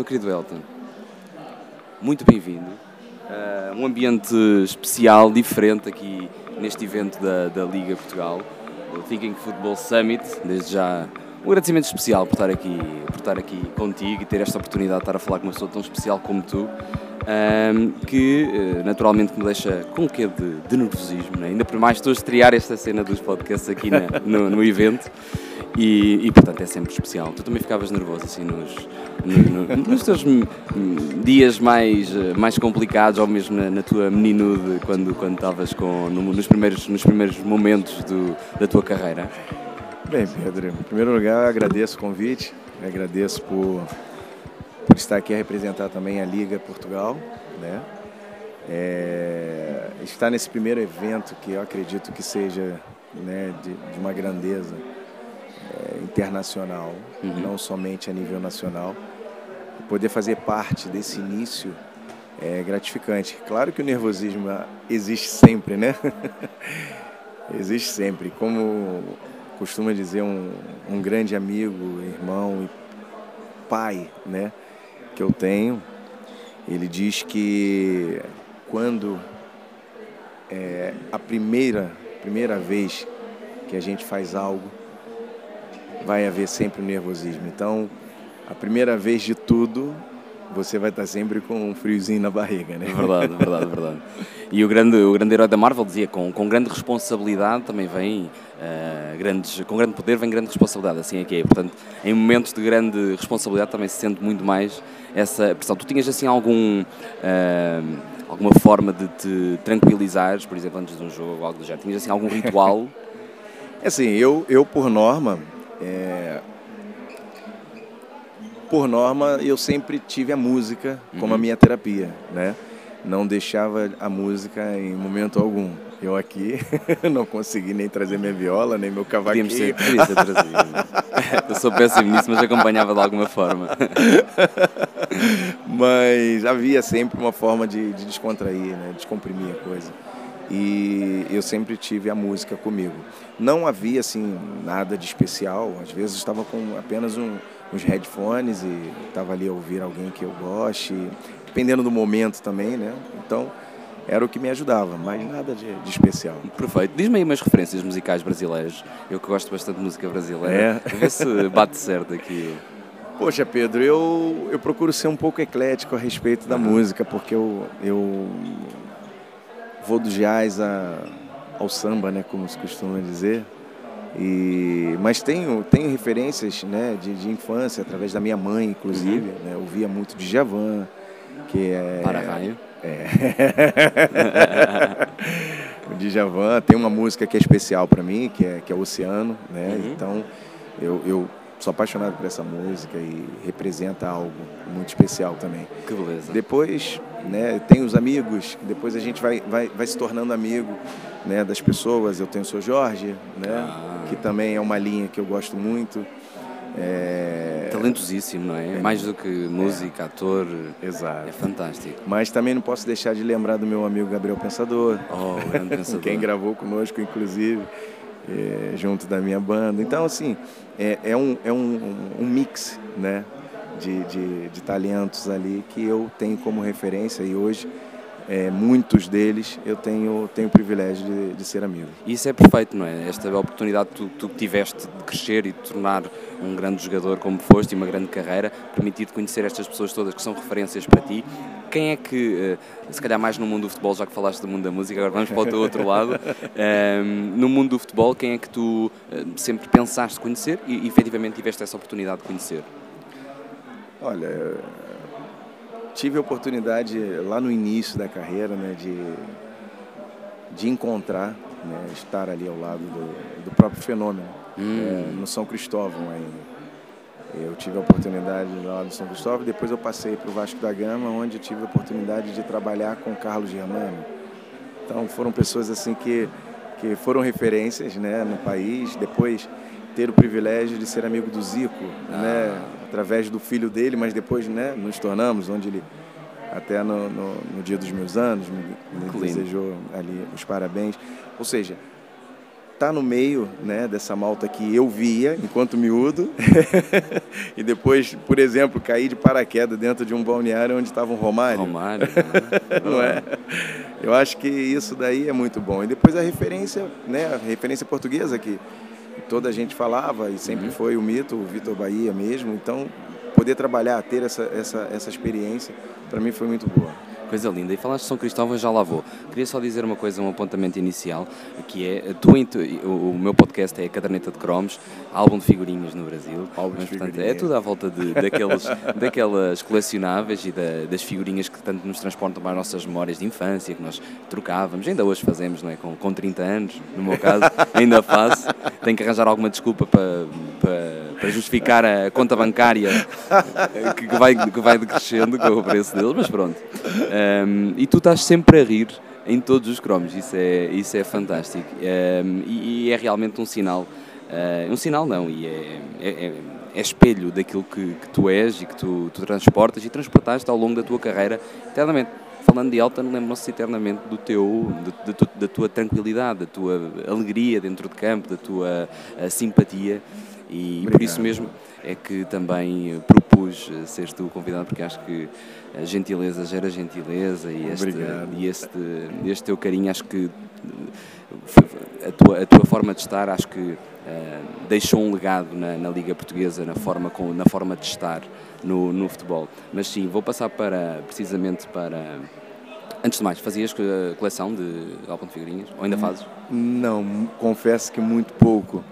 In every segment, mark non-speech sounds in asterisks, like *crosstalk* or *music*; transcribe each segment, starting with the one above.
Meu querido Elton, muito bem-vindo. Uh, um ambiente especial, diferente aqui neste evento da, da Liga Portugal, o Thinking Football Summit. Desde já um agradecimento especial por estar aqui, por estar aqui contigo e ter esta oportunidade de estar a falar com uma pessoa tão especial como tu, um, que eh, naturalmente me deixa com um quê de, de nervosismo, né? ainda por mais estou a estrear esta cena dos podcasts aqui na, no, no, evento e, e, portanto é sempre especial. Tu também ficavas nervoso assim nos, no, no, *laughs* nos teus dias mais, mais complicados ou mesmo na, na tua meninude quando, quando estavas com, nos, primeiros, nos primeiros momentos do, da tua carreira? Bem, Pedro, em primeiro lugar agradeço o convite, agradeço por, por estar aqui a representar também a Liga Portugal, né? É, estar nesse primeiro evento que eu acredito que seja né, de, de uma grandeza internacional, uhum. não somente a nível nacional, poder fazer parte desse início é gratificante. Claro que o nervosismo existe sempre, né? *laughs* existe sempre. Como costuma dizer um, um grande amigo, irmão e pai, né, que eu tenho, ele diz que quando é a primeira, primeira vez que a gente faz algo, vai haver sempre o nervosismo. Então, a primeira vez de tudo você vai estar sempre com um friozinho na barriga, né? Verdade, verdade, verdade. E o grande, o grande herói da Marvel dizia com, com grande responsabilidade também vem uh, grandes, com grande poder vem grande responsabilidade, assim é que é. Portanto, em momentos de grande responsabilidade também se sente muito mais essa pressão. Tu tinhas assim algum uh, alguma forma de te tranquilizares, por exemplo, antes de um jogo, algo do género? Tinhas assim algum ritual? é assim, eu, eu por norma, é, por norma, eu sempre tive a música como a uhum. minha terapia, né? Não deixava a música em momento algum. Eu aqui *laughs* não consegui nem trazer minha viola, nem meu cavaquinho. Podíamos ter, trazido. eu sou péssimo nisso, mas acompanhava de alguma forma. mas havia sempre uma forma de, de descontrair, né? descomprimir a coisa. E eu sempre tive a música comigo. Não havia assim nada de especial. Às vezes estava com apenas um, uns headphones e estava ali a ouvir alguém que eu goste, dependendo do momento também, né? Então era o que me ajudava, mas nada de, de especial. Perfeito. Diz-me aí umas referências musicais brasileiras. Eu que gosto bastante de música brasileira. É. Vê se bate certo aqui. Poxa, Pedro, eu, eu procuro ser um pouco eclético a respeito da uhum. música, porque eu, eu vou do jazz a, ao samba, né, como se costuma dizer. E, mas tenho, tenho referências né, de, de infância, através da minha mãe, inclusive. Uhum. Né, eu via muito de Javan, que é. Para raio. É. *laughs* o Djavan tem uma música que é especial para mim, que é, que é Oceano, né? Uhum. Então eu, eu sou apaixonado por essa música e representa algo muito especial também. Que beleza. Depois, né, tem os amigos, depois a gente vai, vai, vai se tornando amigo né, das pessoas. Eu tenho o seu Jorge, né, ah. que também é uma linha que eu gosto muito. É... Talentosíssimo, não é? é? Mais do que música, é. ator. Exato. É fantástico. Mas também não posso deixar de lembrar do meu amigo Gabriel Pensador. Oh, grande *laughs* Pensador. Quem gravou conosco, inclusive, é, junto da minha banda. Então, assim, é, é, um, é um, um mix, né? De, de, de talentos ali que eu tenho como referência e hoje é, muitos deles eu tenho, tenho o privilégio de, de, ser amigo. Isso é perfeito, não é? Esta oportunidade que tu, tu tiveste de crescer e de tornar um grande jogador como foste e uma grande carreira, permitir-te conhecer estas pessoas todas que são referências para ti. Quem é que, eh, se calhar mais no mundo do futebol, já que falaste do mundo da música, agora vamos para o teu outro lado, *laughs* ehm, no mundo do futebol, quem é que tu eh, sempre pensaste conhecer e efetivamente tiveste essa oportunidade de conhecer? Olha, tive a oportunidade lá no início da carreira né, de, de encontrar, né, estar ali ao lado do, do próprio fenômeno, hum. é, no São Cristóvão ainda. Eu tive a oportunidade lá no São Cristóvão, depois eu passei para o Vasco da Gama, onde eu tive a oportunidade de trabalhar com Carlos Germano. Então foram pessoas assim que, que foram referências né, no país. Depois ter o privilégio de ser amigo do Zico, ah. né, através do filho dele, mas depois né, nos tornamos, onde ele até no, no, no dia dos meus anos me, me desejou ali os parabéns. Ou seja, tá no meio né, dessa malta que eu via enquanto miúdo *laughs* e depois, por exemplo, cair de paraquedas dentro de um balneário onde estava um Romário. Romário, *laughs* não é? Eu acho que isso daí é muito bom. E depois a referência, né, a referência portuguesa que toda a gente falava e sempre uhum. foi o mito, o Vitor Bahia mesmo. Então, poder trabalhar, ter essa, essa, essa experiência, para mim foi muito boa. Coisa linda. E falaste de São Cristóvão, já lá vou. Queria só dizer uma coisa, um apontamento inicial, que é, tu, o meu podcast é a Caderneta de Cromos, álbum de figurinhas no Brasil. Álbum Mas, portanto, é tudo à volta de, daqueles, *laughs* daquelas colecionáveis e da, das figurinhas que tanto nos transportam para as nossas memórias de infância, que nós trocávamos, ainda hoje fazemos, não é? Com, com 30 anos, no meu caso, *laughs* ainda faço. Tenho que arranjar alguma desculpa para, para para justificar a conta bancária que vai, que vai decrescendo com o preço deles, mas pronto. Um, e tu estás sempre a rir em todos os cromos, isso é, isso é fantástico. Um, e, e, é realmente um sinal, uh, um sinal não, e é, é, é, é espelho daquilo que, que, tu és e que tu, tu transportas e transportaste ao longo da tua carreira eternamente falando de Elton, lembram-se eternamente do teu, de, de, da tua tranquilidade, da tua alegria dentro de campo, da tua simpatia. E Obrigado. por isso mesmo é que também eh, propus eh, seres tu convidado, porque acho que a gentileza gera gentileza e este, e este, este teu carinho, acho que eh, a tua, a tua forma de estar, acho que uh, deixou um legado na, na, Liga Portuguesa, na forma, com, na forma de estar no, no futebol. Mas sim, vou passar para, precisamente para. Antes de mais, fazias coleção de álbum de figurinhas? Ou ainda fazes? Não, confesso que muito pouco.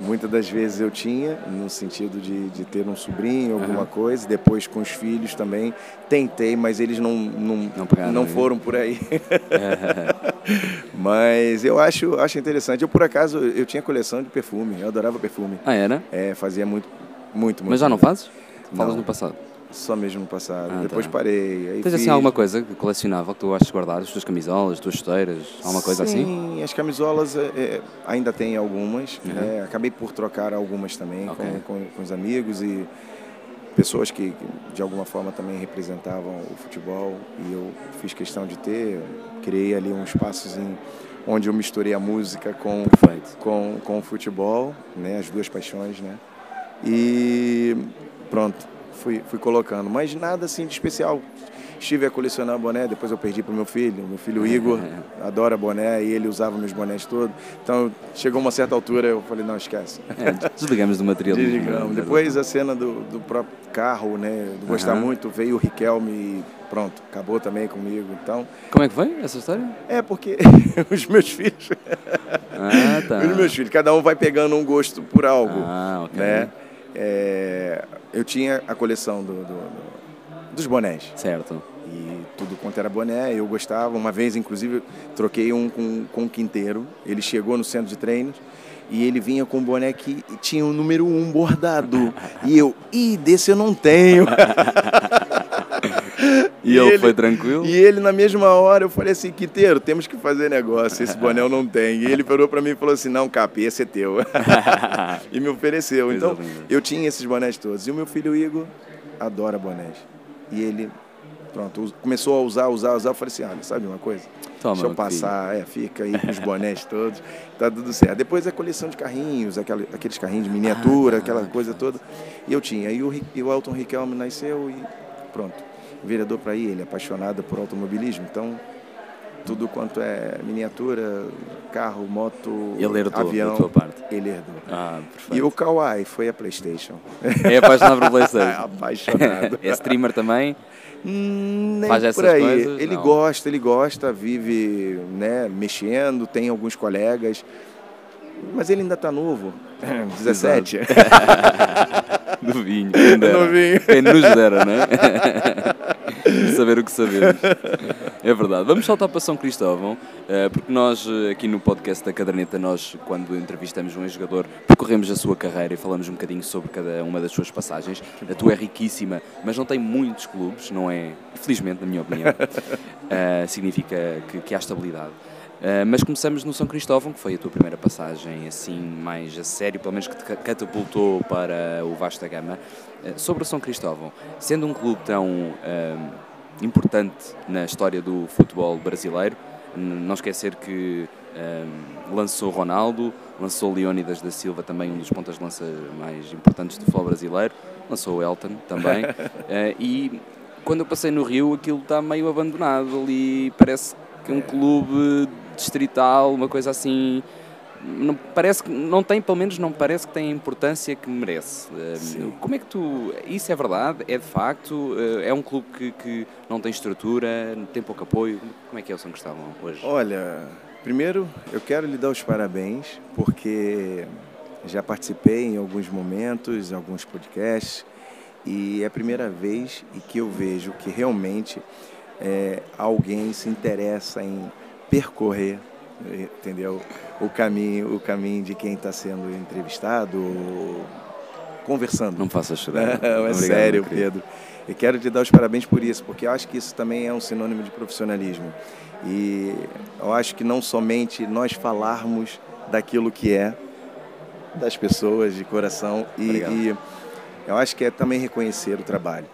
Muitas das vezes eu tinha, no sentido de, de ter um sobrinho, alguma uhum. coisa, depois com os filhos também. Tentei, mas eles não, não, não, pegaram, não foram por aí. *laughs* mas eu acho, acho interessante. Eu, por acaso, eu tinha coleção de perfume, eu adorava perfume. Ah, era? É, fazia muito, muito, muito. Mas já não fazes? Falas no passado? Só mesmo no passado. Ah, Depois tá. parei. Aí Tens assim alguma coisa que colecionável que tu achas guardar? As tuas camisolas, as tuas chuteiras? Alguma coisa Sim, assim? Sim, as camisolas é, é, ainda tem algumas. Uhum. Né? Acabei por trocar algumas também okay. com, com, com, os amigos e pessoas que, que, de alguma forma também representavam o futebol. E eu fiz questão de ter. Criei ali um espaçozinho onde eu misturei a música com, com, com o futebol, né? as duas paixões. Né? E pronto fui, fui colocando, mas nada assim de especial. Estive a colecionar boné, depois eu perdi para o meu filho. Meu filho *laughs* Igor adora boné e ele usava meus bonés todos. Então chegou uma certa altura, eu falei: não, esquece. *laughs* É, desligamos do material. Desligamos. Depois a cena do, do próprio carro, né? De gostar uhum. muito, veio o Riquelme e pronto, acabou também comigo. Então. Como é que foi essa história? É porque *laughs* os meus filhos. Ah, tá. Os meus filhos, cada um vai pegando um gosto por algo. Ah, ok. Né? É, eu tinha a coleção do, do, do, dos bonés. Certo. E tudo quanto era boné, eu gostava. Uma vez, inclusive, troquei um com, com um quinteiro. Ele chegou no centro de treinos e ele vinha com um boné que tinha o número um bordado. *laughs* e eu, ih, desse eu não tenho. *laughs* E, e ele, ele, foi tranquilo? E ele, na mesma hora, eu falei assim, Quinteiro, temos que fazer negócio, esse boné eu não tenho. E ele parou para mim e falou assim, não, Capi, esse é teu. *laughs* e me ofereceu. Então, eu tinha esses bonés todos. E o meu filho Igor adora bonés. E ele, pronto, começou a usar, usar, usar. Eu falei assim, olha, sabe uma coisa? Toma, Deixa eu passar, é, fica aí com os bonés todos, tá tudo certo. Depois a coleção de carrinhos, aquela, aqueles carrinhos de miniatura, ah, aquela coisa toda. E eu tinha. E o, e o Elton Riquelme nasceu e pronto vereador para ir, ele é apaixonado por automobilismo, então tudo quanto é miniatura, carro, moto, ele herdou avião, tua parte. ele herdou. Ah, e o Kawai foi a Playstation. É apaixonado por Playstation. é apaixonado. é streamer também? Hum, nem Faz essas por aí. Coisas? Ele Não. gosta, ele gosta, vive né, mexendo, tem alguns colegas, mas ele ainda está novo, *laughs* 17. Do *laughs* vinho. No vinho. Quem nos dera, não é? *laughs* Saber o que sabemos. É verdade. Vamos saltar para São Cristóvão, eh, porque nós eh, aqui no podcast da Caderneta, nós quando entrevistamos um jogador, percorremos a sua carreira e falamos um bocadinho sobre cada uma das suas passagens. A tua é riquíssima, mas não tem muitos clubes, não é? Felizmente, na minha opinião. Uh, significa que, que há estabilidade. Uh, mas começamos no São Cristóvão, que foi a tua primeira passagem assim mais a sério, pelo menos que te catapultou para o Vasta Gama. Uh, sobre o São Cristóvão, sendo um clube tão uh, importante na história do futebol brasileiro, não esquecer que Um, lançou Ronaldo, lançou Leónidas da Silva, também um dos pontas de lança mais importantes do futebol brasileiro, lançou o Elton também. uh, *laughs* e quando eu passei no Rio, aquilo está meio abandonado ali, parece que é um clube distrital, uma coisa assim não parece que não tem, pelo menos não parece que tem a importância que merece. Sim. Como é que tu. Isso é verdade? É de facto? É um clube que, que não tem estrutura, tem pouco apoio? Como é que é o São Cristóvão hoje? Olha, primeiro eu quero lhe dar os parabéns, porque já participei em alguns momentos, em alguns podcasts, e é a primeira vez que eu vejo que realmente é, alguém se interessa em percorrer entendeu? O caminho, o caminho de quem está sendo entrevistado, conversando. Não faça chorar. *laughs* é Obrigado, sério, Pedro. E quero te dar os parabéns por isso, porque eu acho que isso também é um sinônimo de profissionalismo. E eu acho que não somente nós falarmos daquilo que é, das pessoas de coração, e, e eu acho que é também reconhecer o trabalho.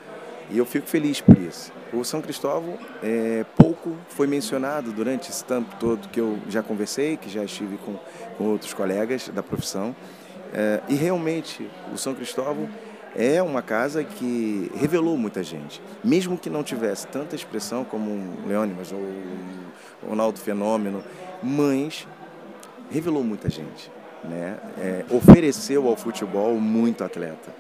E eu fico feliz por isso. O São Cristóvão é, pouco foi mencionado durante esse tempo todo que eu já conversei, que já estive com, com outros colegas da profissão. É, e realmente o São Cristóvão é uma casa que revelou muita gente. Mesmo que não tivesse tanta expressão como o Leônidas ou o Ronaldo Fenômeno, mas revelou muita gente. Né? É, ofereceu ao futebol muito atleta.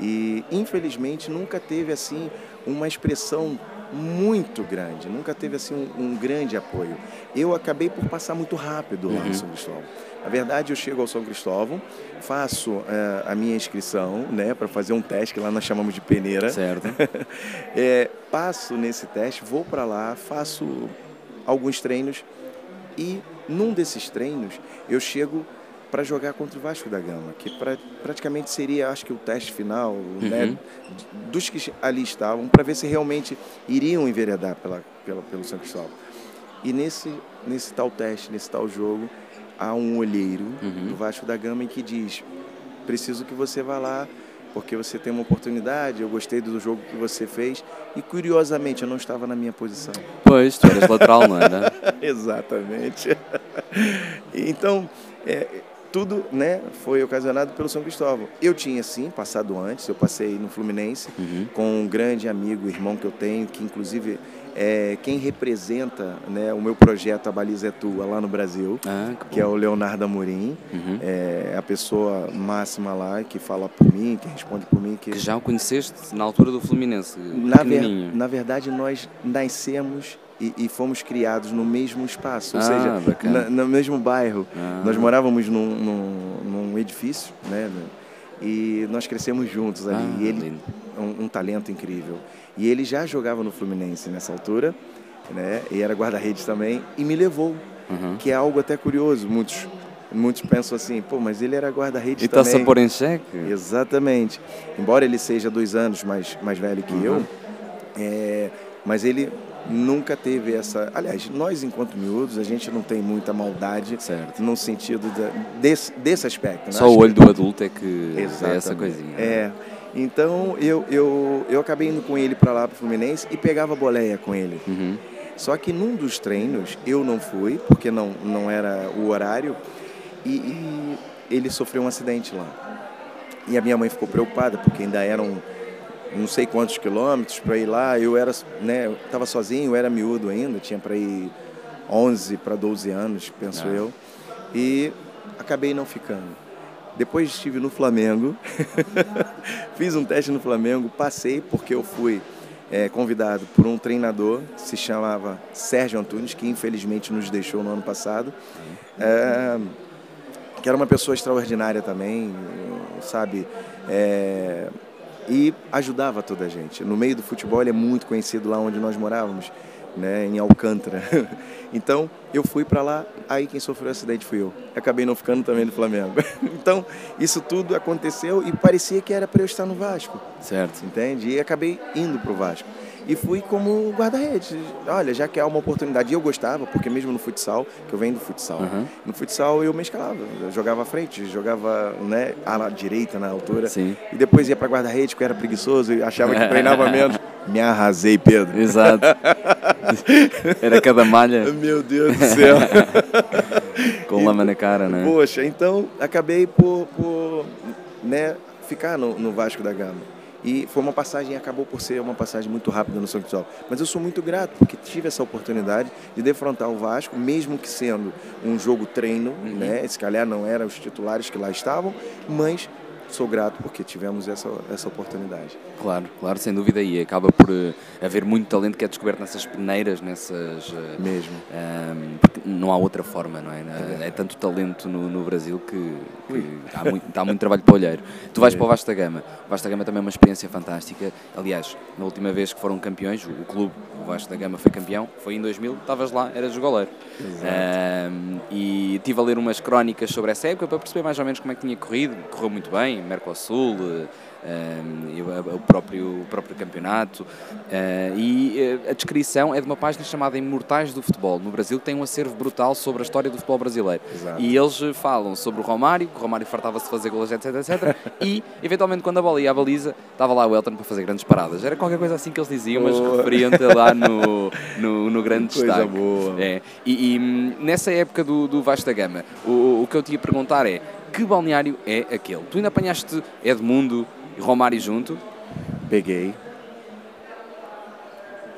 E infelizmente nunca teve assim uma expressão muito grande, nunca teve assim um, um grande apoio. Eu acabei por passar muito rápido lá uhum. no São Cristóvão. Na verdade, eu chego ao São Cristóvão, faço uh, a minha inscrição, né, para fazer um teste que lá nós chamamos de peneira. Certo. é, *laughs* passo nesse teste, vou para lá, faço alguns treinos e num desses treinos eu chego para jogar contra o Vasco da Gama, que pra, praticamente seria, acho que, o teste final né, uhum. né, dos que ali estavam, para ver se realmente iriam enveredar pela, pela, pelo São Cristóvão. E nesse, nesse tal teste, nesse tal jogo, há um olheiro uhum. do Vasco da Gama em que diz: preciso que você vá lá porque você tem uma oportunidade, eu gostei do jogo que você fez e curiosamente eu não estava na minha posição. Pois, tu eras lateral, não era? *laughs* Exatamente. *laughs* então, é, tudo né, foi ocasionado pelo São Cristóvão. Eu tinha sim passado antes, eu passei no Fluminense uhum. com um grande amigo, irmão que eu tenho, que inclusive é quem representa né, o meu projeto A Baliza é Tua lá no Brasil, ah, que, que, é o Leonardo Amorim, uhum. é a pessoa máxima lá que fala por mim, que responde por mim. Que, que já o conheceste na altura do Fluminense? Na, ver, na verdade, nós nascemos e, e, fomos criados no mesmo espaço, ou ah, seja, na, no mesmo bairro. Ah. Nós morávamos num, num, num, edifício, né? E nós crescemos juntos ali. Ah, e ele, um, um, talento incrível. E ele já jogava no Fluminense nessa altura, né? E era guarda-redes também, e me levou, uhum. que é algo até curioso. Muitos muitos pensam assim, pô, mas ele era guarda-redes também. E está-se a pôr em xeque? Exatamente. Embora ele seja dois anos mais, mais velho que uhum. eu, é, mas ele nunca teve essa. Aliás, nós, enquanto miúdos, a gente não tem muita maldade certo. no sentido desse, desse aspecto. Né? Só Acho o olho que... do adulto é que é essa coisinha. Né? É. Então eu, eu, eu acabei indo com ele para lá para o Fluminense e pegava boleia com ele. Uhum. Só que num dos treinos eu não fui, porque não, não era o horário, e, e ele sofreu um acidente lá. E a minha mãe ficou preocupada, porque ainda eram não sei quantos quilômetros para ir lá. Eu era, né, estava sozinho, eu era miúdo ainda, tinha para ir 11 para 12 anos, penso ah. eu. E acabei não ficando. Depois estive no Flamengo, *laughs* fiz um teste no Flamengo, passei porque eu fui é, convidado por um treinador, se chamava Sérgio Antunes, que infelizmente nos deixou no ano passado. É, que era uma pessoa extraordinária também, sabe? É, e ajudava toda a gente. No meio do futebol ele é muito conhecido lá onde nós morávamos, né, em Alcântara. *laughs* Então eu fui para lá, aí quem sofreu o acidente fui eu. Acabei não ficando também no Flamengo. *laughs* Então isso tudo aconteceu e parecia que era para eu estar no Vasco. Certo. Entende? E acabei indo para o Vasco e fui como guarda-redes. Olha, já que há uma oportunidade, e eu gostava, porque mesmo no futsal, que eu venho do futsal, uhum. no futsal eu me escalava, eu jogava à frente, jogava né, à direita na altura, Sim. e depois ia para guarda-redes, porque eu era preguiçoso e achava que treinava *laughs* menos. Me arrasei, Pedro. Exato. *laughs* Era cada malha. Meu Deus do céu. *laughs* Com lama na cara, né? Poxa, então acabei por, por né, ficar no, no Vasco da Gama. E foi uma passagem, acabou por ser uma passagem muito rápida no São Cristóvão. Mas eu sou muito grato porque tive essa oportunidade de defrontar o Vasco, mesmo que sendo um jogo treino, uhum. né? Se calhar não eram os titulares que lá estavam, mas sou grato porque tivemos essa, essa oportunidade. Claro, claro, sem dúvida, e acaba por uh, haver muito talento que é descoberto nessas peneiras, nessas. Uh, Mesmo. Um, porque não há outra forma, não é? É, é tanto talento no, no Brasil que, que há, muito, há muito trabalho para olheiro. Tu vais para o Vasta Gama, o Vasta Gama também é uma experiência fantástica. Aliás, na última vez que foram campeões, o, o clube, o Vasta Gama foi campeão, foi em 2000, estavas lá, eras o goleiro. Um, e estive a ler umas crónicas sobre essa época para perceber mais ou menos como é que tinha corrido, correu muito bem, Mercosul o, próprio, o próprio campeonato. Ah, e ah, a descrição é de uma página chamada Imortais do Futebol, no Brasil, tem um acervo brutal sobre a história do futebol brasileiro. Exato. E eles falam sobre o Romário, que o Romário fartava-se de fazer golas, etc, etc. e, eventualmente, quando a bola ia à baliza, estava lá o Elton para fazer grandes paradas. Era qualquer coisa assim que eles diziam, mas referiam-te lá no, no, no grande coisa destaque. Boa. É. E, e, nessa época do, do Vasta Gama, o, o que eu te ia perguntar é que balneário é aquele? Tu ainda apanhaste Edmundo, e Romário junto? Peguei.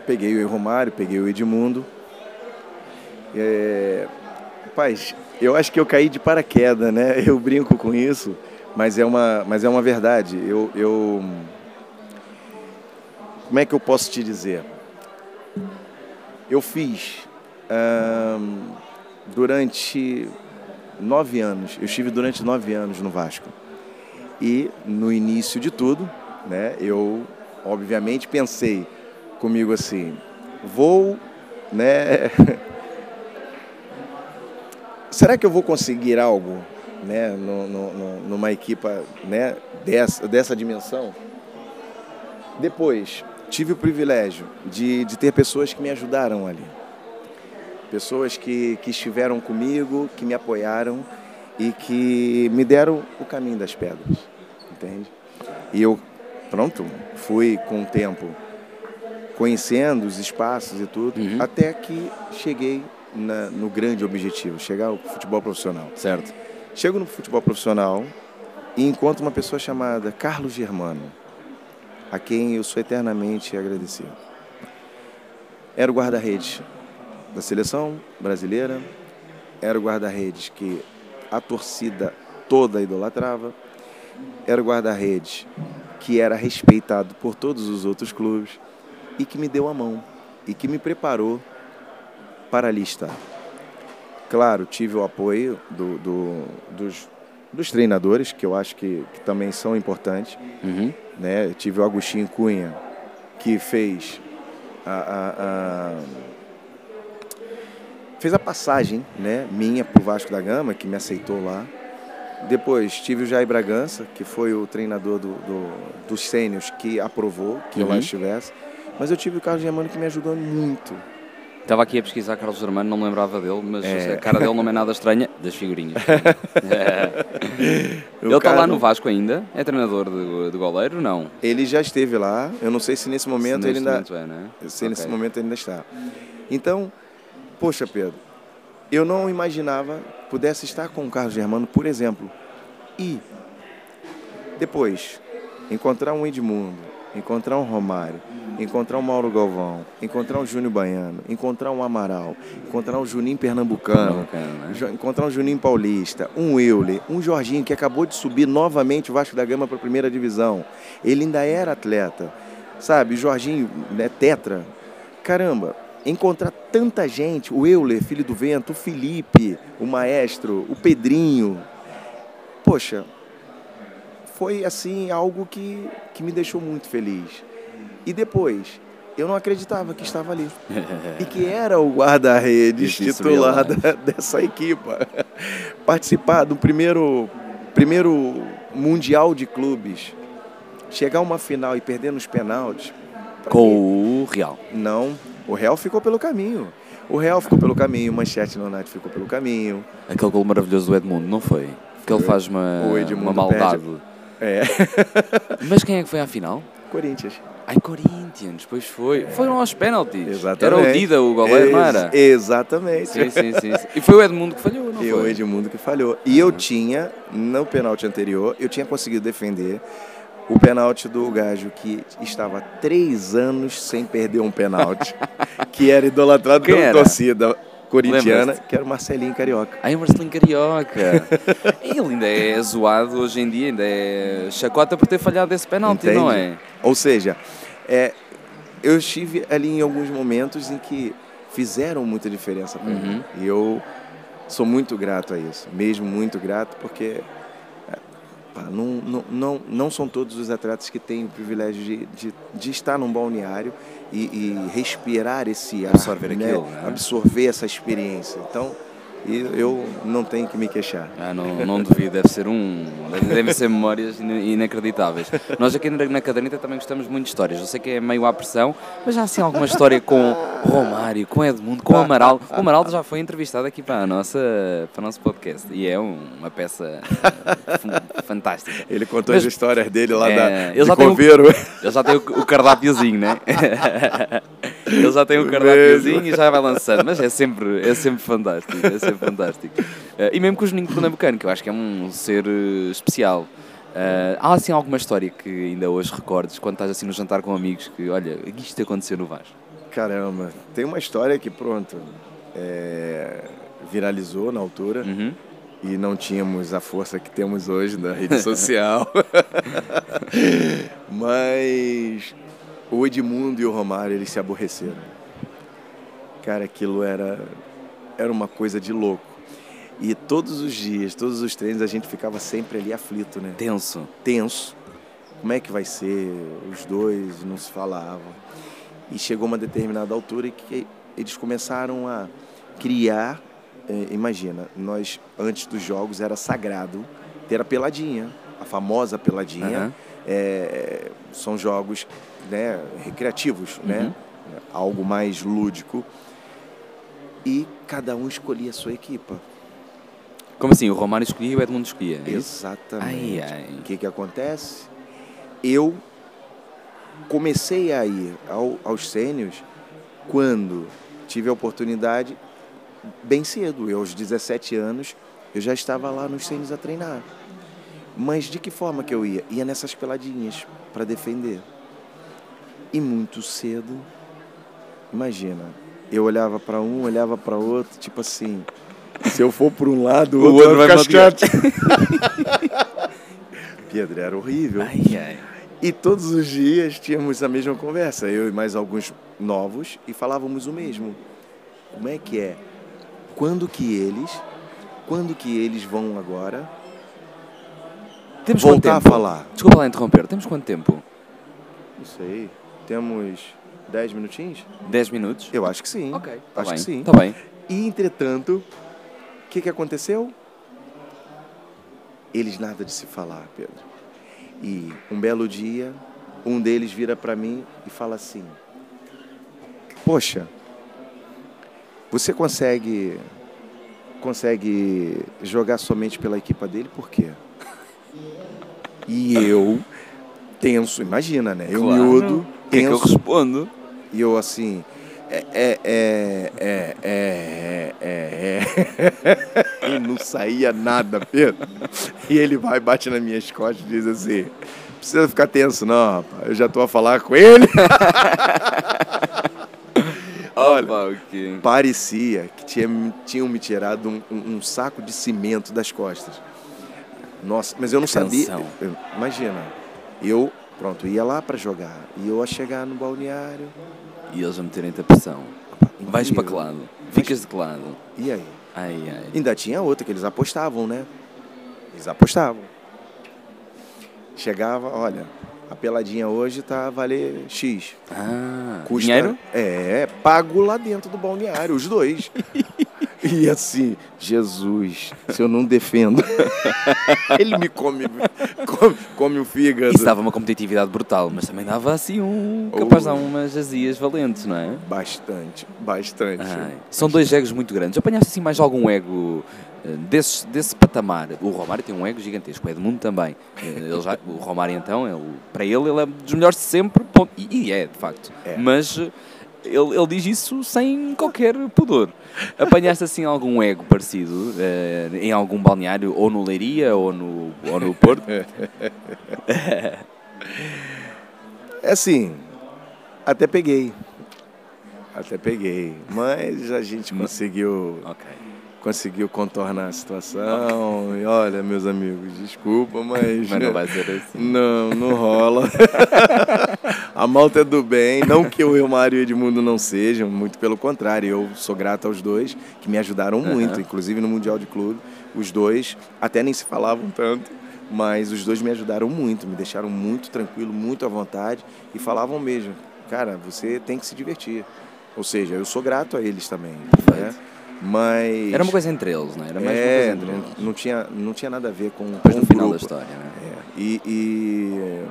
Peguei o Romário, peguei o Edmundo. É... Eu acho que eu caí de paraquedas, né? *laughs* Eu brinco com isso, mas é uma, mas é uma verdade. Eu, eu... Como é que eu posso te dizer? Eu fiz durante nove anos, eu estive durante nove anos no Vasco. E no início de tudo, né, eu obviamente pensei comigo assim, vou, né, *laughs* será que eu vou conseguir algo, né, no, no, numa equipa, né, dessa, dessa dimensão? Depois, tive o privilégio de, de ter pessoas que me ajudaram ali. Pessoas que, que estiveram comigo, que me apoiaram e que me deram o caminho das pedras entende? E eu, pronto, fui com o tempo conhecendo os espaços e tudo, uhum. até que cheguei na, no grande objetivo, chegar ao futebol profissional. Certo. Chego no futebol profissional e encontro uma pessoa chamada Carlos Germano, a quem eu sou eternamente agradecido. Era o guarda-redes da seleção brasileira, era o guarda-redes que a torcida toda idolatrava, era o guarda-redes que era respeitado por todos os outros clubes e que me deu a mão e que me preparou para ali estar. Claro, tive o apoio do, do, dos, dos, treinadores, que eu acho que, que também são importantes. Uhum. Né? tive o Agostinho Cunha, que fez a, a, a fez a passagem né, minha para o Vasco da Gama, que me aceitou lá. Depois tive o Jair Bragança, que foi o treinador do, do, dos sênios que aprovou que uhum. eu lá uhum. estivesse. Mas eu tive o Carlos Germano que me ajudou muito. Estava aqui a pesquisar Carlos Germano, não me lembrava dele, mas é. a cara dele não é nada estranha, das figurinhas. *laughs* é. Ele está lá no Vasco ainda? É treinador de, de goleiro? Não. Ele já esteve lá, eu não sei se nesse momento se ele ainda. Momento é, né? Se okay. nesse momento ele ainda está. Então, poxa, Pedro, eu não imaginava pudesse estar com o Carlos Germano, por exemplo, e depois encontrar um Edmundo, encontrar um Romário, encontrar um Mauro Galvão, encontrar um Júnior Baiano, encontrar um Amaral, encontrar um Juninho Pernambucano, né? encontrar um Juninho Paulista, um Euler, um Jorginho que acabou de subir novamente o Vasco da Gama para a primeira divisão. Ele ainda era atleta, sabe? Jorginho, né, tetra. Caramba, encontrar tanta gente, o Euler, filho do vento, o Felipe, o maestro, o Pedrinho. Poxa, foi assim algo que, que me deixou muito feliz. E depois, eu não acreditava que estava ali. e que era o guarda-redes titular da, *laughs* dessa equipa. Participar do primeiro, primeiro Mundial de Clubes. Chegar a uma final e perder nos penaltis. Com mim, o Real. Não, o Real ficou pelo caminho. O Real ficou pelo caminho, o Manchester United ficou pelo caminho. Aquele gol maravilhoso do Edmundo, não foi? Que ele faz uma, uma maldade. É. *laughs* Mas quem é que foi à final? Corinthians. Ai, Corinthians, pois foi. Foram aos penaltis. Exatamente. Era o Dida, o goleiro, não era? Ex- Exatamente. Sim, sim, sim, sim. E foi o Edmundo que falhou, não E o foi? Edmundo que falhou. E eu tinha, no pênalti anterior, eu tinha conseguido defender o pênalti do Gajo, que estava três anos sem perder um pênalti, *laughs* que era idolatrado Quem pela era? torcida corintiana, que era o Marcelinho Carioca. Ai, o Marcelinho Carioca. *laughs* Ele ainda é zoado hoje em dia, ainda é chacota por ter falhado esse Entende? não é? Ou seja, é, eu estive ali em alguns momentos em que fizeram muita diferença para Uhum. mim. E eu sou muito grato a isso, mesmo muito grato, porque pá, não, não, não, não são todos os atletas que têm o privilégio de, de, de estar num balneário e, e respirar esse ar, Absorver né? aquilo, né? absorver essa experiência. Então, e eu não tenho que me queixar. Ah, não, não duvido, deve ser um. Devem ser memórias ina- inacreditáveis. Nós aqui na na caderneta também gostamos muito de histórias. Eu sei que é meio à pressão, mas já assim alguma história com Romário, com Edmundo, com Amaral. O Amaral já foi entrevistado aqui para, a nossa, para o nosso podcast e é um- uma peça f- fantástica. Ele contou Mas- as histórias dele lá É, da, de um- Coveiro. Ele já tem o, o cardápiozinho, né? *laughs* Ele já tem o cardápiozinho e já vai lançando, mas é sempre, é sempre fantástico, é sempre fantástico. Eh, e mesmo com o Juninho Pernambucano, que eu acho que é um ser eh, especial. Eh, há assim alguma história que ainda hoje recordes quando estás assim no jantar com amigos que, olha, isto aconteceu no Vasco? Caramba, tem uma história que, pronto, é, viralizou na altura Uhum. e não tínhamos a força que temos hoje na rede *laughs* social. *laughs* Mas o Edmundo e o Romário, eles se aborreceram. Cara, aquilo era, era uma coisa de louco. E todos os dias, todos os treinos, a gente ficava sempre ali aflito, né? Tenso. tenso. Como é que vai ser? Os dois não se falavam. E chegou uma determinada altura que eles começaram a criar. eh, imagina, nós antes dos jogos era sagrado ter a peladinha, a famosa peladinha. Aham. É, são jogos né, recreativos, Uhum. né? Algo mais lúdico. E cada um escolhia a sua equipa. Como assim? O Romário escolhia e o Edmundo escolhia? é? Exatamente. Ai, ai. O que, que acontece? Eu comecei a ir ao, aos sênios quando tive a oportunidade bem cedo. Eu, aos 17 anos, eu já estava lá nos sênios a treinar. Mas de que forma que eu ia? Ia nessas peladinhas para defender. E muito cedo, imagina, eu olhava para um, olhava para outro, tipo assim, se eu for por um lado, o O outro, outro vai ficar. *laughs* Pedro, era horrível. Ai, ai. E todos os dias tínhamos a mesma conversa, eu e mais alguns novos, e falávamos o mesmo. Como é que é? Quando que eles, quando que eles vão agora Temos voltar a falar? Desculpa lá interromper, temos quanto tempo? Não sei. Temos 10 minutinhos? 10 minutos? Eu acho que sim. Ok, tá acho bem. que sim. Tá bem. E entretanto, o que, que aconteceu? Eles nada de se falar, Pedro. E um belo dia, um deles vira para mim e fala assim: Poxa, você consegue consegue jogar somente pela equipa dele? Por quê? E eu tenso, imagina, né? Eu Claro. miúdo, O que é que eu respondo? e eu assim, é, é, é, é, é, é, é. *laughs* E não saía nada, Pedro. E ele vai, bate nas minhas costas e diz assim, precisa ficar tenso não, rapaz. Eu já tô a falar com ele. *laughs* Olha, Opa, parecia que tinha, tinham me tirado um, um- um saco de cimento das costas. Nossa, mas eu não sabia. Tensão. eu- imagina, eu, pronto, ia lá para jogar. E eu a chegar no balneário. E eles a meterem-te a pressão. Vais para que lado? Ficas de que lado? E aí? Ai, ai. Ainda tinha outra que eles apostavam, né? Eles apostavam. Chegava, olha, a peladinha hoje tá a valer X. Ah, Custa, dinheiro? É, pago lá dentro do balneário, os dois. *laughs* e assim, Jesus, se eu não defendo, *laughs* ele me come, come, come o fígado. Isso dava uma competitividade brutal, mas também dava assim um. capaz de dar umas azias valentes, não é? Bastante, bastante. Ai, São dois egos muito grandes. Apanhaste assim mais algum ego eh, desse, desse patamar, o Romário tem um ego gigantesco, o Edmundo também. Eh, Ele já, o Romário, então, ele, para ele, ele é dos melhores de sempre, ponto. E, e é, de facto. É. Mas ele, ele diz isso sem qualquer pudor. Apanhaste assim algum ego parecido eh, em algum balneário, ou no Leiria, ou no, ou no Porto? *laughs* É assim, até peguei. Até peguei. Mas a gente conseguiu, ok. Conseguiu contornar a situação. E olha, meus amigos, desculpa, mas. Mas não vai ser assim. *laughs* Não, não rola. *laughs* a malta é do bem. Não que o Mário e o Edmundo não sejam, muito pelo contrário. Eu sou grato aos dois, que me ajudaram muito, inclusive no Mundial de Clube. Os dois até nem se falavam tanto, mas os dois me ajudaram muito, me deixaram muito tranquilo, muito à vontade e falavam mesmo: cara, você tem que se divertir. Ou seja, eu sou grato a eles também. Né? Mas. Era uma coisa entre eles, não é? Era mais uma É, coisa entre não, eles. não tinha, não tinha nada a ver com, Depois com no final da grupo. história, né? É, e, e,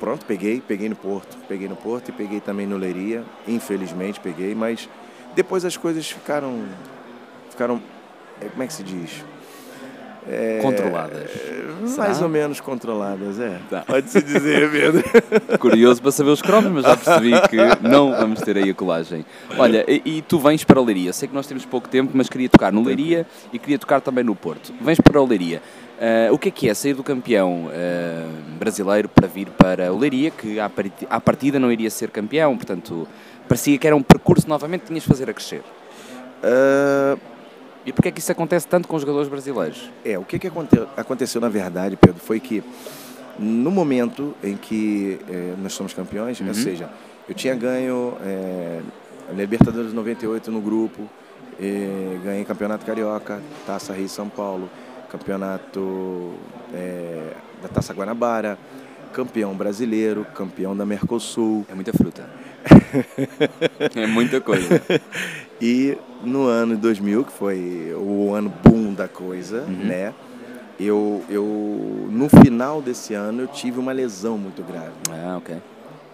pronto, peguei, peguei no Porto, peguei no Porto e peguei também no Leiria, infelizmente peguei, mas depois as coisas ficaram, ficaram, é, como é que se diz? É, Controladas. Mais Será? ou menos controladas, é. Tá. Pode-se dizer mesmo. *laughs* Curioso para saber os cromos, mas já percebi que não vamos ter aí a colagem. Olha, e, e tu vens para o Leiria. Sei que nós temos pouco tempo, mas queria tocar no Leiria e queria tocar também no Porto. Vens para o Leiria. Ah, o que é que é sair do campeão ah, brasileiro para vir para o Leiria, que à parti- à partida não iria ser campeão, portanto, parecia que era um percurso novamente que tinhas de fazer a crescer. Ah, E porquê é que isso acontece tanto com os jogadores brasileiros? É, o que, que aconte- aconteceu na verdade, Pedro, foi que no momento em que eh, nós somos campeões, Uhum. ou seja, eu tinha ganho eh, a Libertadores 98 no grupo, eh, ganhei Campeonato Carioca, Taça Rio São Paulo, Campeonato eh, da Taça Guanabara, campeão brasileiro, campeão da Mercosul. É muita fruta. *laughs* é muita coisa. *laughs* E no ano de 2000, que foi o ano boom da coisa, Uhum. né? Eu, eu, no final desse ano, eu tive uma lesão muito grave. Ah, ok.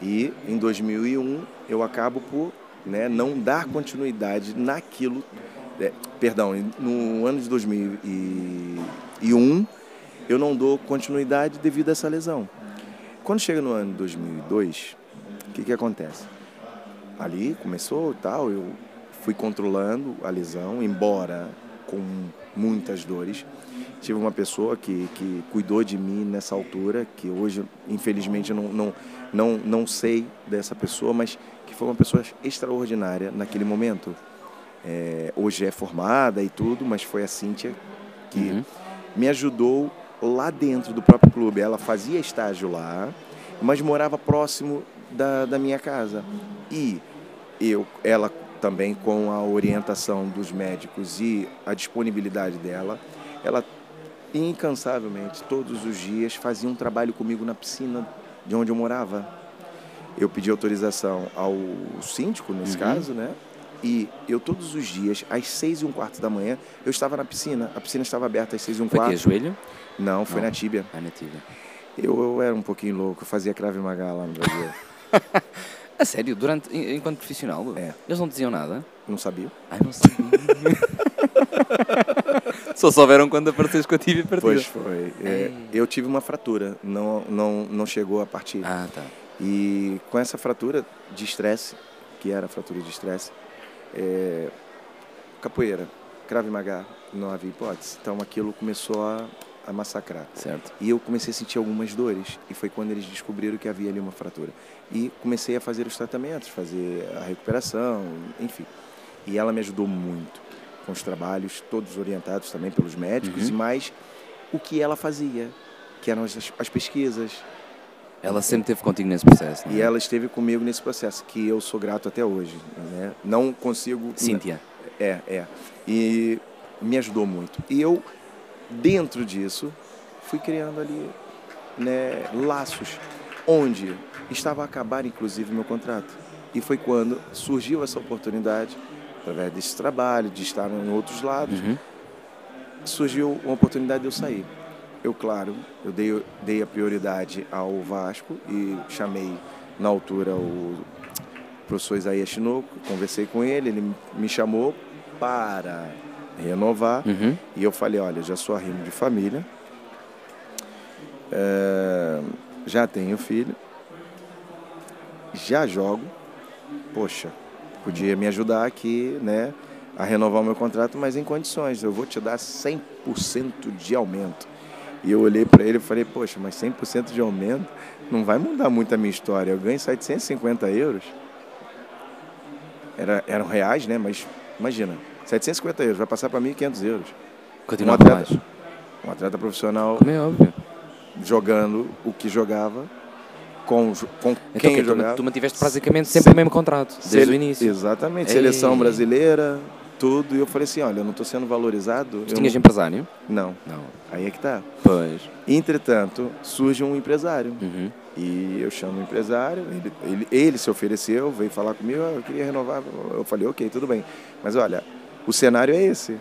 E em 2001, eu acabo por né, não dar continuidade naquilo. é, perdão, no ano de 2001, eu não dou continuidade devido a essa lesão. Quando chega no ano de 2002, o que, que acontece? Ali começou e tal, eu fui controlando a lesão, embora com muitas dores. Tive uma pessoa que, que cuidou de mim nessa altura, que hoje, infelizmente, não, não, não, não sei dessa pessoa, mas que foi uma pessoa extraordinária naquele momento. É, hoje é formada e tudo, mas foi a Cíntia que Uhum. me ajudou lá dentro do próprio clube. Ela fazia estágio lá, mas morava próximo da, da minha casa. E eu, ela também com a orientação dos médicos e a disponibilidade dela, ela incansavelmente, todos os dias, fazia um trabalho comigo na piscina de onde eu morava. Eu pedi autorização ao síndico, nesse Uhum. caso, né? E eu todos os dias, às seis e um quarto da manhã, eu estava na piscina. A piscina estava aberta às seis e um Foi quarto. joelho? Não, foi Não. na tíbia. Ah, nativa. Eu, eu era um pouquinho louco, eu fazia crave maga lá no Brasil. *laughs* A sério? Durante, en- enquanto profissional? É. Eles não diziam nada? Não sabia? Ai, não sabia. *laughs* Só souberam quando apareceste com a tibia partida. Pois foi. É, eu tive uma fratura, não, não, não chegou a partir. Ah, tá. E com essa fratura de estresse, que era a fratura de estresse, é, capoeira, crave maga, não havia hipótese. Então aquilo começou a, a massacrar. Certo. E eu comecei a sentir algumas dores. E foi quando eles descobriram que havia ali uma fratura. E comecei a fazer os tratamentos, fazer a recuperação, enfim. E ela me ajudou muito com os trabalhos, todos orientados também pelos médicos, Uhum. e mais o que ela fazia, que eram as, as pesquisas. Ela sempre esteve contigo nesse processo, não é? E ela esteve comigo nesse processo, que eu sou grato até hoje. Né? Não consigo. Cíntia. É, é. E me ajudou muito. E eu, dentro disso, fui criando ali né, laços, onde estava a acabar, inclusive, meu contrato. E foi quando surgiu essa oportunidade, através desse trabalho, de estar em outros lados, Uhum. surgiu uma oportunidade de eu sair. Eu, claro, eu dei, dei a prioridade ao Vasco e chamei na altura o professor Isaías Chinoco, conversei com ele, ele me chamou para renovar. Uhum. E eu falei, olha, já sou arrimo de família, é, já tenho filho, já jogo, poxa, podia me ajudar aqui, né, a renovar o meu contrato, mas em condições, eu vou te dar 100% de aumento. E eu olhei para ele e falei, poxa, mas 100% de aumento não vai mudar muito a minha história. Eu ganho 750 euros. Era, eram reais, né? Mas imagina, 750 euros vai passar para 1.500 euros. Continuava Um mais. atleta- Um atleta profissional Como é óbvio. jogando o que jogava, com, com Então, quem que tu, jogava. tu mantiveste basicamente sempre o mesmo contrato, desde Sele- o início. Exatamente, Ei. seleção brasileira, tudo. E eu falei assim, olha, eu não estou sendo valorizado. Tu tinhas não... empresário? não, Não. aí é que tá. Pois. Entretanto, surge um empresário. Uhum. E eu chamo o empresário, ele, ele, ele se ofereceu, veio falar comigo, "Ah, eu queria renovar. Eu falei, ok, tudo bem. Mas olha, o cenário é esse.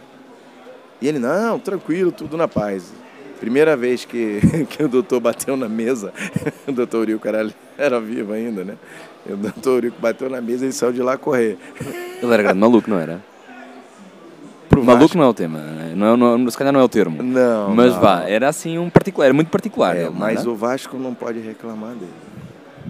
E ele, não, tranquilo, tudo na paz. Primeira vez que, *laughs* que o doutor bateu na mesa, *laughs* o doutor Urico era, era vivo ainda, né? E o doutor Urico bateu na mesa e saiu de lá correr. Ele era grande maluco, não era? Pro maluco não é o tema, né? não, é- não, se calhar não é o termo. Não, Mas não. vá, era assim um particular, era muito particular. É, ele, não mas o Vasco não pode reclamar dele.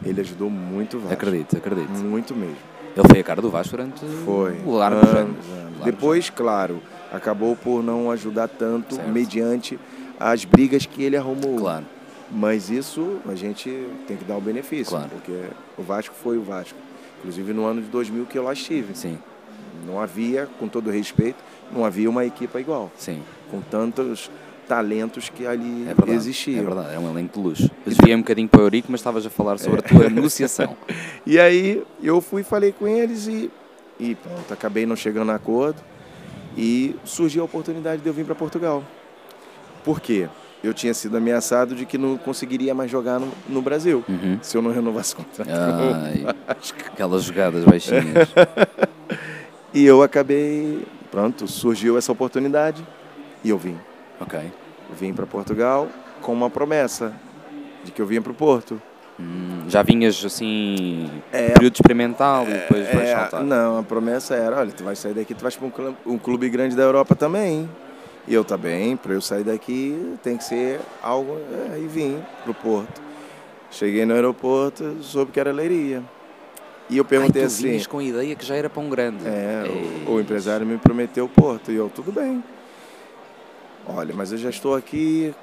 Ele ajudou muito o Vasco. Acredito, acredito. Muito mesmo. Ele foi a cara do Vasco durante Foi. o largo anos, anos. anos. Depois, claro, acabou por não ajudar tanto Certo. mediante as brigas que ele arrumou. Claro, Mas isso a gente tem que dar o benefício, Claro. porque o Vasco foi o Vasco. Inclusive no ano de 2000 que eu lá estive. sim, Não havia, com todo respeito, não havia uma equipa igual, sim. com tantos talentos que ali É verdade. existiam. É verdade, era um elenco de luxo. Eu desviei um bocadinho para o Eurico, mas estavas a falar sobre a tua negociação. *laughs* E aí eu fui falei com eles e, e pronto, acabei não chegando a acordo e surgiu a oportunidade de eu vir para Portugal. Por quê? Eu tinha sido ameaçado de que não conseguiria mais jogar no, no Brasil Uhum. se eu não renovasse o contrato. Ai, *laughs* aquelas jogadas baixinhas. *laughs* E eu acabei, pronto, surgiu essa oportunidade e eu vim. Ok. Vim para Portugal com uma promessa de que eu vinha para o Porto. Hum, já vinhas assim, É, período experimental e depois vais É, saltar. não, a promessa era, olha, tu vai sair daqui, tu vais para um clube, um clube grande da Europa também. E eu também, para eu sair daqui, tem que ser algo. É, e vim para o Porto. Cheguei no aeroporto, soube que era Leiria. E eu perguntei Ai, tu assim. com a ideia que já era para um grande. É, o, o empresário me prometeu o Porto. E eu, tudo bem. Olha, mas eu já estou aqui.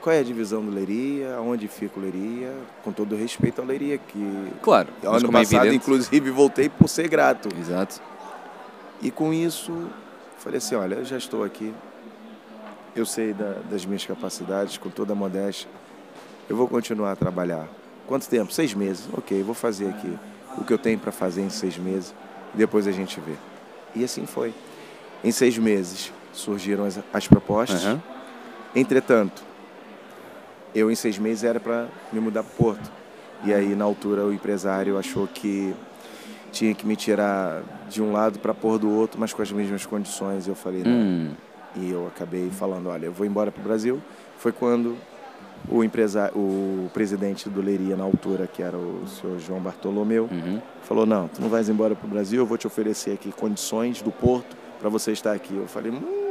Qual é a divisão do Leiria? Onde fica o Leiria? Com todo respeito ao Leiria, que Claro, ano é passado, evidente- inclusive, voltei por ser grato. Exato. E com isso, falei assim: olha, eu já estou aqui, eu sei da- das minhas capacidades, com toda a modéstia, eu vou continuar a trabalhar. Quanto tempo? Seis meses. Ok, vou fazer aqui o que eu tenho para fazer em seis meses, depois a gente vê. E assim foi. Em seis meses surgiram as, as propostas. Aham. Entretanto, eu em seis meses era para me mudar para Porto. E aí, na altura, o empresário achou que tinha que me tirar de um lado para pôr do outro, mas com as mesmas condições. Eu falei, não. Hum, E eu acabei falando, olha, eu vou embora para o Brasil. Foi quando o empresário, o presidente do Leiria na altura, que era o senhor João Bartolomeu, uhum. falou, não, tu não vais embora para o Brasil, eu vou te oferecer aqui condições do Porto para você estar aqui. Eu falei, hum,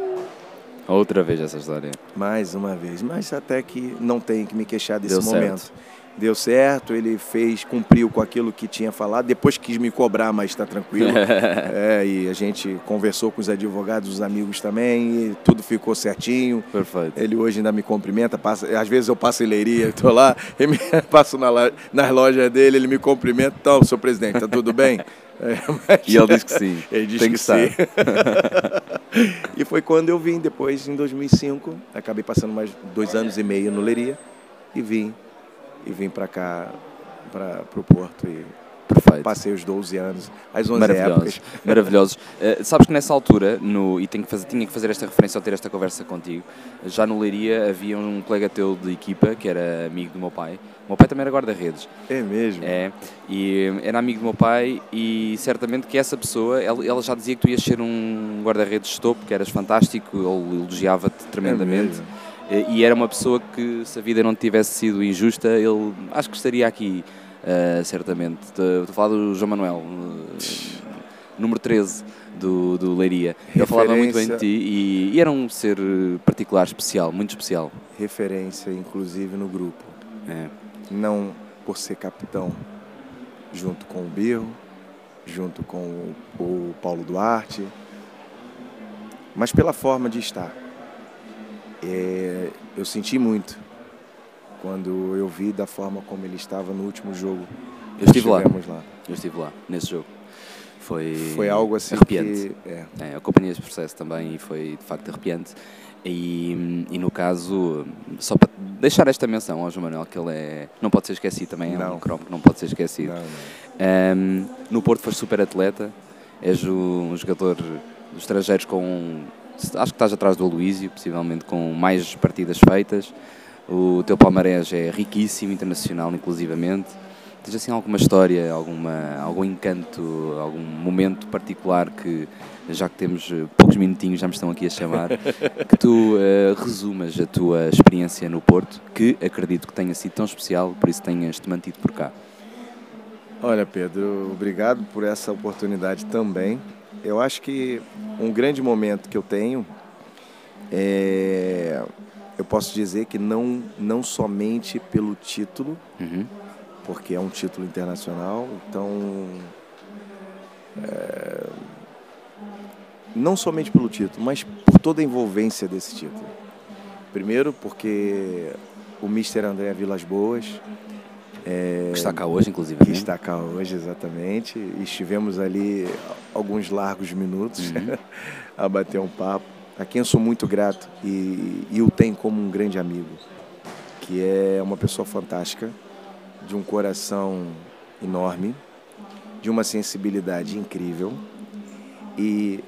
Outra vez essa história. mais uma vez, mas até que não tenho que me queixar desse Deu momento. certo. Deu certo, ele fez, cumpriu com aquilo que tinha falado, depois quis me cobrar, mas está tranquilo. *laughs* é, e a gente conversou com os advogados, os amigos também, e tudo ficou certinho. Perfeito. Ele hoje ainda me cumprimenta, passa, às vezes eu passo em leiria, estou lá, ele *laughs* me, passo na, nas lojas dele, ele me cumprimenta, então, senhor presidente, tá tudo bem? *laughs* É, mas- E ele disse que sim. ele disse Tem que, que sim. E foi quando eu vim, depois, em 2005, acabei passando mais dois anos e meio no Leiria e vim. E vim para cá, para o Porto. E Perfeito. passei os 12 anos, as 11 Maravilhosos. épocas. Maravilhosos. Eh, sabes que nessa altura, no, e tenho que fazer, tinha que fazer esta referência ao ter esta conversa contigo, já no Leiria havia um colega teu de equipa que era amigo do meu pai. O meu pai também era guarda-redes. É mesmo? É, e era amigo do meu pai e certamente que essa pessoa, ela, ela já dizia que tu ias ser um guarda-redes de topo, que eras fantástico, ele elogiava-te tremendamente. mesmo? Eh, e era uma pessoa que, se a vida não tivesse sido injusta, ele acho que estaria aqui, eh, certamente. Estou a falar do João Manuel. eh, número 13 do, do Leiria. Ele falava muito bem de ti e, e, era um ser particular, especial, muito especial. Referência, inclusive, no grupo. É. Não por ser capitão, junto com o Birro, junto com o Paulo Duarte, mas pela forma de estar. É, eu senti muito quando eu vi da forma como ele estava no último jogo. Eu estive lá. lá. Eu estive lá, nesse jogo. Foi, foi algo assim arrepiante. Que, é. É, acompanhei esse processo também e foi de facto arrepiante. E, e, no caso, só para deixar esta menção ao João Manuel, que ele é, não pode ser esquecido também, é não. um cromo que não pode ser esquecido. Não, não. Um, no Porto foi super atleta, és um jogador dos estrangeiros com. Acho que estás atrás do Aloísio, possivelmente com mais partidas feitas. O teu palmarés é riquíssimo, internacional, inclusivamente. Tens assim alguma história, alguma, algum encanto, algum momento particular que, já que temos poucos minutinhos, já me estão aqui a chamar, *laughs* que tu uh, resumas a tua experiência no Porto, que acredito que tenha sido tão especial, por isso tenhas-te mantido por cá. Olha, Pedro, obrigado por essa oportunidade também. Eu acho que um grande momento que eu tenho é. Eu posso dizer que não, não somente pelo título, uhum porque é um título internacional, então é, não somente pelo título, mas por toda a envolvência desse título. Primeiro porque o Mister André Vilas Boas é, que está cá hoje, inclusive. Que está cá hoje, exatamente. E estivemos ali alguns largos minutos uhum. *laughs* a bater um papo. A quem eu sou muito grato e, e o tenho como um grande amigo, que é uma pessoa fantástica, de um coração enorme, de uma sensibilidade incrível e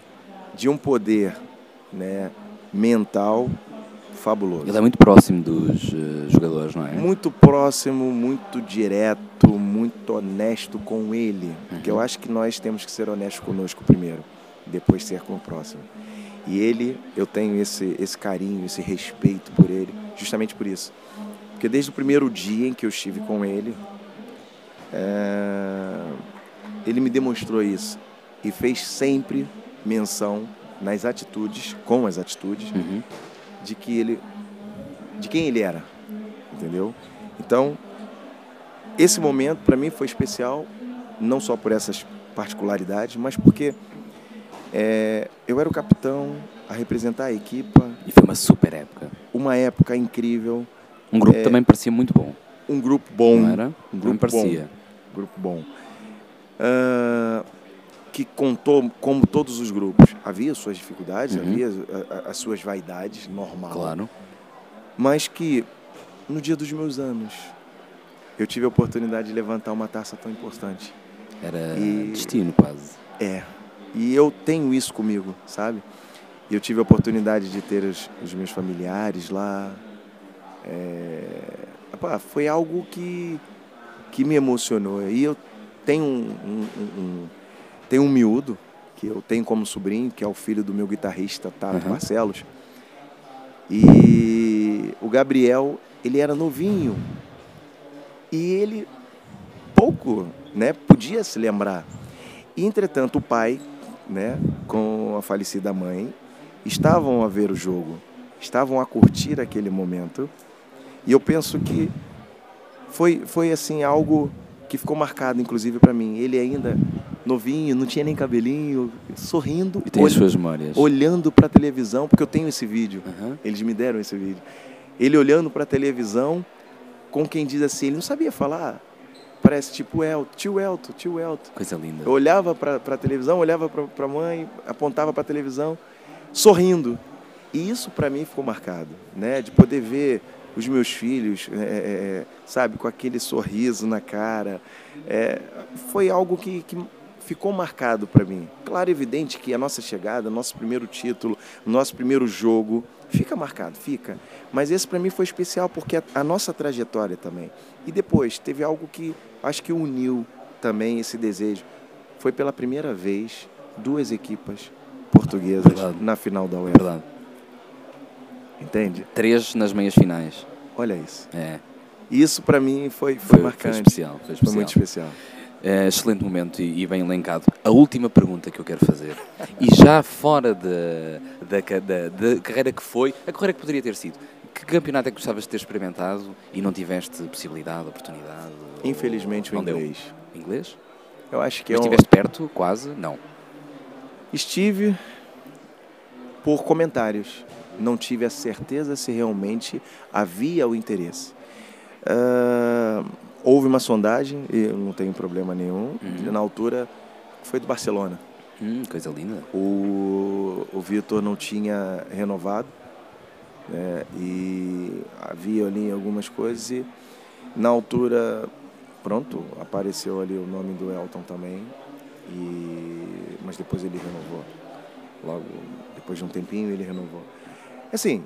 de um poder né, mental fabuloso. Ele é muito próximo dos uh, jogadores, não é? Muito próximo, muito direto, muito honesto com ele. Uhum. Porque eu acho que nós temos que ser honestos conosco primeiro, depois ser com o próximo. E ele, eu tenho esse, esse carinho, esse respeito por ele, justamente por isso. Porque desde o primeiro dia em que eu estive com ele, é, ele me demonstrou isso e fez sempre menção nas atitudes, com as atitudes, uhum. de que ele, de quem ele era, entendeu? Então, esse momento para mim foi especial, não só por essas particularidades, mas porque é, eu era o capitão a representar a equipa. E foi uma super época. Uma época incrível. Um grupo é, também parecia muito bom. Um grupo bom. Não era? Um grupo parecia. Bom, grupo bom. Uh, que contou, como todos os grupos, havia suas dificuldades, uhum. havia as suas vaidades, normal. Claro. Mas que, no dia dos meus anos, eu tive a oportunidade de levantar uma taça tão importante. Era e, destino, quase. É. E eu tenho isso comigo, sabe? Eu tive a oportunidade de ter os, os meus familiares lá, é, foi algo que, que me emocionou. E eu tenho um, um, um, tenho um miúdo, que eu tenho como sobrinho, que é o filho do meu guitarrista, Tato uhum. Marcelos. E o Gabriel, ele era novinho. E ele pouco né, podia se lembrar. Entretanto, o pai, né, com a falecida mãe, estavam a ver o jogo, estavam a curtir aquele momento. E eu penso que foi, foi assim algo que ficou marcado, inclusive, para mim. Ele ainda novinho, não tinha nem cabelinho, sorrindo. Tem olh suas memórias. Olhando para a televisão, porque eu tenho esse vídeo. Uhum. Eles me deram esse vídeo. Ele olhando para a televisão, com quem diz assim, ele não sabia falar. Parece tipo Elton, tio Elton, tio Elton. Coisa linda. Eu olhava para a televisão, olhava para a mãe, apontava para a televisão, sorrindo. E isso para mim ficou marcado, né? De poder ver os meus filhos, é, é, é, sabe, com aquele sorriso na cara. É, foi algo que, que ficou marcado para mim. Claro, evidente que a nossa chegada, nosso primeiro título, nosso primeiro jogo, fica marcado, fica. Mas esse para mim foi especial porque a, a, nossa trajetória também. E depois teve algo que acho que uniu também esse desejo. Foi pela primeira vez duas equipas portuguesas Verdade. na final da UEFA. Verdade. Entende? Três nas meias finais. Olha isso. É. Isso para mim foi, foi, foi, marcante. Foi especial. Foi, especial. foi muito especial. É, excelente momento e, e, bem elencado. A última pergunta que eu quero fazer, e já fora da, da, da, da, carreira que foi, a carreira que poderia ter sido, que campeonato é que gostavas de ter experimentado e não tiveste possibilidade, oportunidade? Infelizmente o inglês. Deu? Inglês? Eu acho que Mas é um... estiveste perto? Quase? Não. Estive por comentários. Não tive a certeza se realmente havia o interesse. Uh, houve uma sondagem, e não tenho problema nenhum, uhum. na altura foi do Barcelona. Hum, coisa linda. O, o Vitor não tinha renovado né, e havia ali algumas coisas e na altura, pronto, apareceu ali o nome do Elton também, e, mas depois ele renovou. Logo, depois de um tempinho ele renovou. Assim,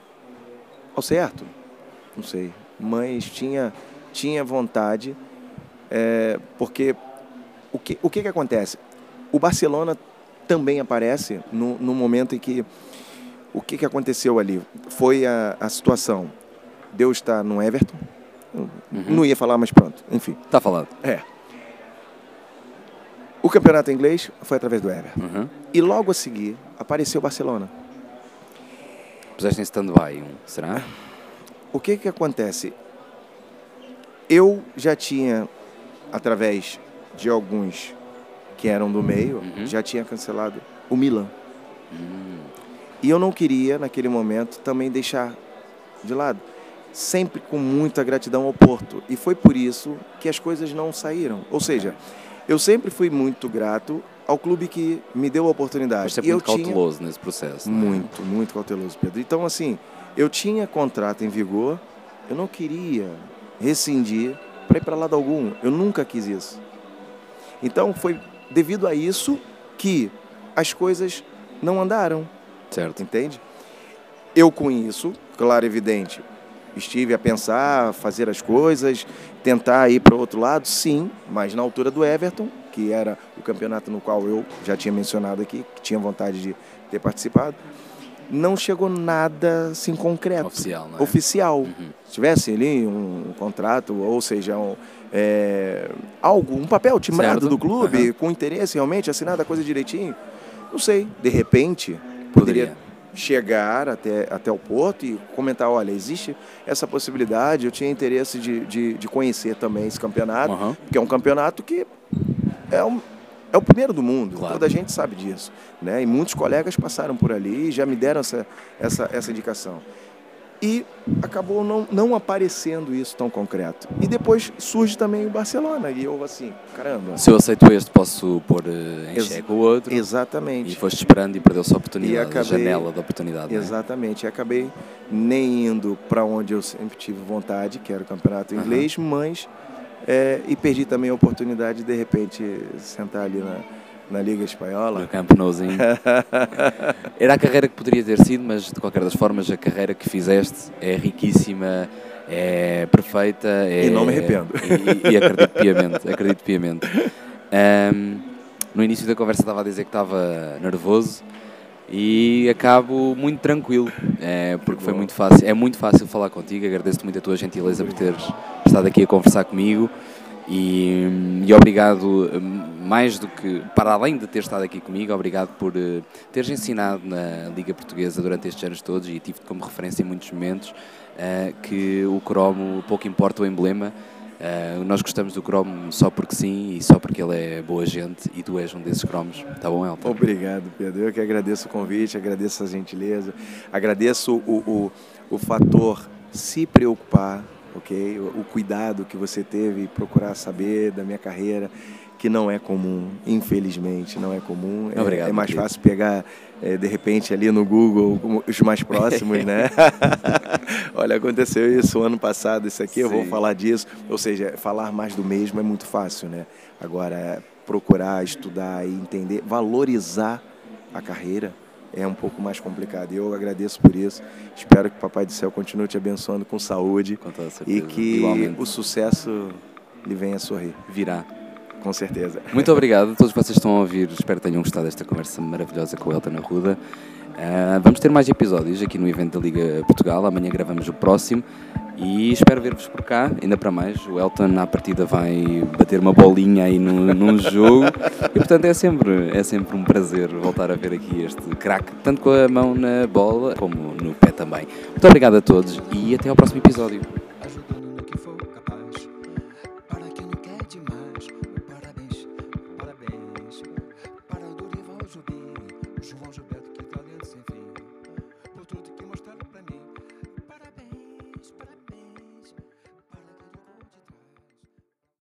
ao certo, não sei, mas tinha, tinha vontade, é, porque o que, o que, que acontece? O Barcelona também aparece no, no momento em que o que, que aconteceu ali? Foi a, a situação. Deus está no Everton. Uhum. Não ia falar, mas pronto. Enfim. Está falado. É. O campeonato inglês foi através do Everton. Uhum. E logo a seguir apareceu o Barcelona. Puseste em stand-by, será? O que que acontece? Eu já tinha, através de alguns que eram do meio, uhum. já tinha cancelado o Milan. Uhum. E eu não queria, naquele momento, também deixar de lado. Sempre com muita gratidão ao Porto. E foi por isso que as coisas não saíram. Ou seja, eu sempre fui muito grato ao clube que me deu a oportunidade. Você é muito cauteloso tinha... nesse processo. Né? Muito, muito cauteloso, Pedro. Então, assim, eu tinha contrato em vigor, eu não queria rescindir para ir para lado algum. Eu nunca quis isso. Então, foi devido a isso que as coisas não andaram. Certo. Entende? Eu com isso, claro, evidente, estive a pensar, fazer as coisas, tentar ir para o outro lado, sim, mas na altura do Everton, que era o campeonato no qual eu já tinha mencionado aqui, que tinha vontade de ter participado, não chegou nada assim concreto. Oficial, né? Oficial. Uhum. Se tivesse ali um contrato, ou seja, um, é, algo, um papel timbrado certo. do clube, uhum. com interesse realmente, assinada a coisa direitinho, não sei, de repente poderia, poderia chegar até, até o porto e comentar, olha, existe essa possibilidade, eu tinha interesse de, de, de conhecer também esse campeonato, uhum. que é um campeonato que é, um, é o primeiro do mundo, claro. toda a gente sabe disso. Né? E muitos colegas passaram por ali e já me deram essa, essa, essa indicação. E acabou não, não aparecendo isso tão concreto. E depois surge também o Barcelona. E eu assim, caramba. Se eu aceito este, posso pôr uh, em Ex xeque o outro. Exatamente. E foste esperando e perdeu-se a oportunidade, acabei, a janela da oportunidade. É? Exatamente. Né? E acabei nem indo para onde eu sempre tive vontade, que era o campeonato inglês, uhum. mas. É, e perdi também a oportunidade de, de repente, sentar ali na na Liga Espanhola. No Campo Nouzinho. *laughs* Era a carreira que poderia ter sido, mas de qualquer das formas a carreira que fizeste é riquíssima, é perfeita. É, e não me arrependo. E, e acredito piamente, acredito piamente. Um, no início da conversa estava a dizer que estava nervoso e acabo muito tranquilo, é, porque foi muito fácil, é muito fácil falar contigo, agradeço-te muito a tua gentileza por teres estado aqui a conversar comigo. E, e, obrigado, mais do que, para além de ter estado aqui comigo, obrigado por uh, teres ensinado na Liga Portuguesa durante estes anos todos e tive como referência em muitos momentos uh, que o cromo, pouco importa o emblema, uh, nós gostamos do cromo só porque sim e só porque ele é boa gente e tu és um desses cromos. Tá bom, Elton? Obrigado, Pedro. Eu que agradeço o convite, agradeço a gentileza, agradeço o, o, o fator se preocupar ok? O, o cuidado que você teve, procurar saber da minha carreira, que não é comum, infelizmente, não é comum. É, Obrigado, é mais fácil pegar, é, de repente, ali no Google os mais próximos, né? *laughs* Olha, aconteceu isso ano passado, isso aqui, Sim. eu vou falar disso. Ou seja, falar mais do mesmo é muito fácil, né? Agora, procurar, estudar e entender, valorizar a carreira, é um pouco mais complicado. E eu agradeço por isso. Espero que o Papai do Céu continue te abençoando com saúde com e que Igualmente. o sucesso lhe venha a sorrir. Virá. Com certeza. Muito obrigado a todos vocês que estão a ouvir. Espero que tenham gostado desta conversa maravilhosa com o Elton Arruda. Uh, vamos ter mais episódios aqui no evento da Liga Portugal. Amanhã gravamos o próximo e espero ver-vos por cá. Ainda para mais, o Elton à partida vai bater uma bolinha aí no, num *laughs* jogo e portanto é sempre, é sempre um prazer voltar a ver aqui este craque, tanto com a mão na bola como no pé também. Muito obrigado a todos e até ao próximo episódio.